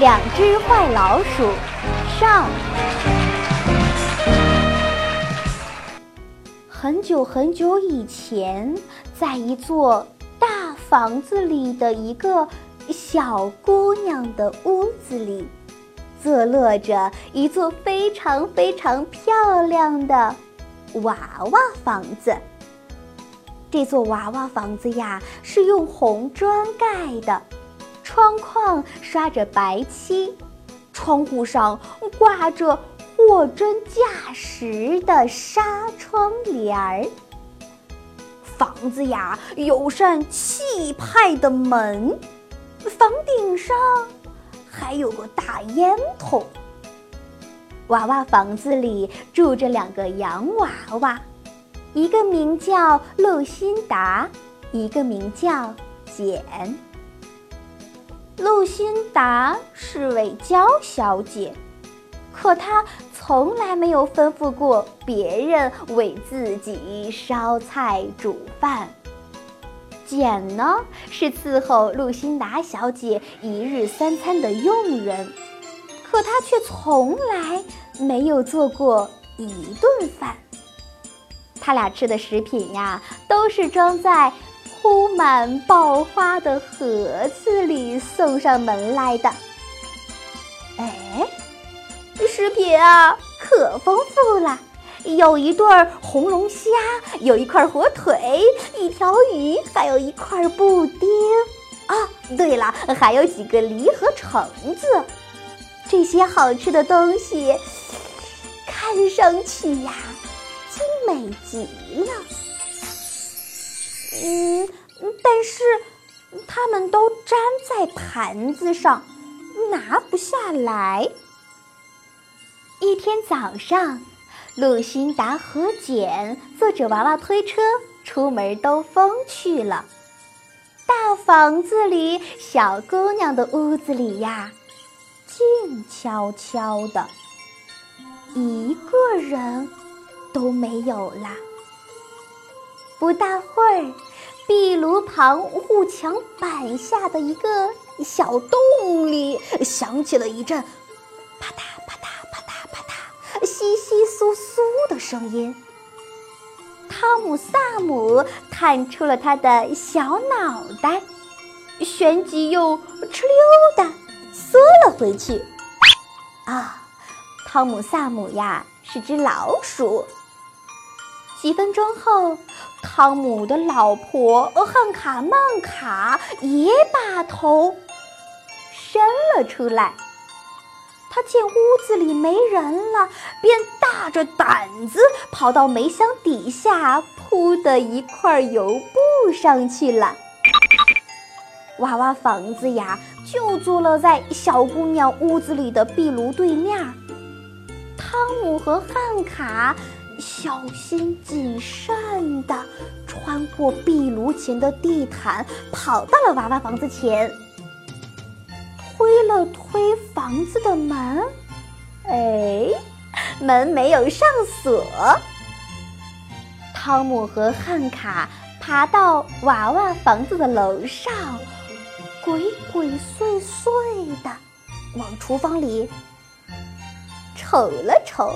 两只坏老鼠上。很久很久以前，在一座大房子里的一个小姑娘的屋子里，坐落着一座非常非常漂亮的娃娃房子。这座娃娃房子呀，是用红砖盖的，窗框刷着白漆，窗户上挂着货真价实的纱窗帘儿。房子呀，有扇气派的门，房顶上还有个大烟筒。娃娃房子里住着两个洋娃娃。一个名叫露辛达，一个名叫简。露辛达是位娇小姐，可她从来没有吩咐过别人为自己烧菜煮饭。简呢，是伺候露辛达小姐一日三餐的佣人，可她却从来没有做过一顿饭。他俩吃的食品呀，都是装在铺满爆花的盒子里送上门来的。哎，食品啊，可丰富了，有一对红龙虾，有一块火腿，一条鱼，还有一块布丁。啊，对了，还有几个梨和橙子。这些好吃的东西，看上去呀。精美极了，嗯，但是它们都粘在盘子上，拿不下来。一天早上，露辛达和简坐着娃娃推车出门兜风去了。大房子里，小姑娘的屋子里呀，静悄悄的，一个人。都没有了。不大会儿，壁炉旁护墙板下的一个小洞里响起了一阵啪嗒啪嗒啪嗒啪嗒、稀稀疏疏的声音。汤姆·萨姆探出了他的小脑袋，旋即又哧溜的缩了回去。啊，汤姆·萨姆呀，是只老鼠。几分钟后，汤姆的老婆汉卡曼卡也把头伸了出来。他见屋子里没人了，便大着胆子跑到煤箱底下铺的一块油布上去了。娃娃房子呀，就坐落在小姑娘屋子里的壁炉对面。汤姆和汉卡。小心谨慎地穿过壁炉前的地毯，跑到了娃娃房子前，推了推房子的门，哎，门没有上锁。汤姆和汉卡爬到娃娃房子的楼上，鬼鬼祟祟的往厨房里瞅了瞅。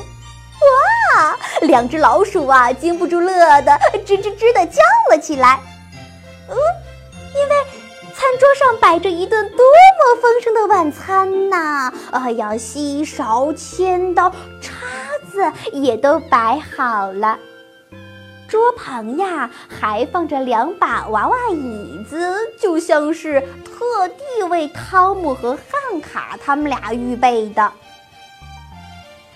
哇！两只老鼠啊，禁不住乐的吱吱吱的叫了起来。嗯，因为餐桌上摆着一顿多么丰盛的晚餐呐！哎呀，锡勺、铅刀、叉子也都摆好了。桌旁呀，还放着两把娃娃椅子，就像是特地为汤姆和汉卡他们俩预备的。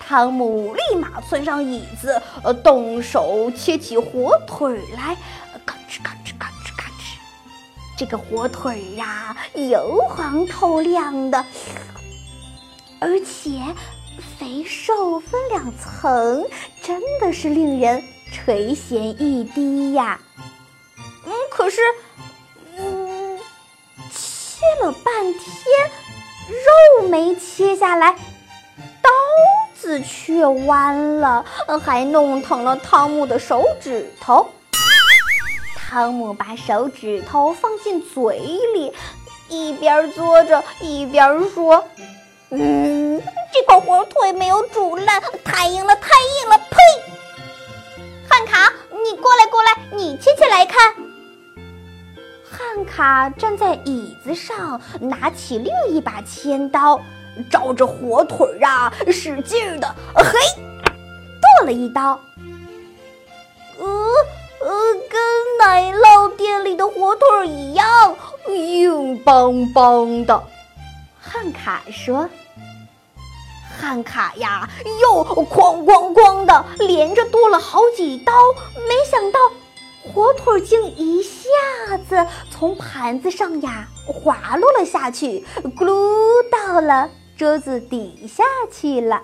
汤姆立马窜上椅子，呃，动手切起火腿来，咔哧咔哧咔哧咔哧。这个火腿呀，油黄透亮的，而且肥瘦分两层，真的是令人垂涎欲滴呀。嗯，可是，嗯，切了半天，肉没切下来，字却弯了，还弄疼了汤姆的手指头。汤姆把手指头放进嘴里，一边嘬着一边说：“嗯，这块火腿没有煮烂，太硬了，太硬了！”呸！汉卡，你过来，过来，你切切来看。汉卡站在椅子上，拿起另一把切刀，照着火腿儿啊，使劲的嘿剁了一刀。呃呃，跟奶酪店里的火腿一样硬邦邦的。汉卡说：“汉卡呀，又哐哐哐的连着剁了好几刀，没想到火腿竟一下子从盘子上呀滑落了下去，咕噜到了桌子底下去了。”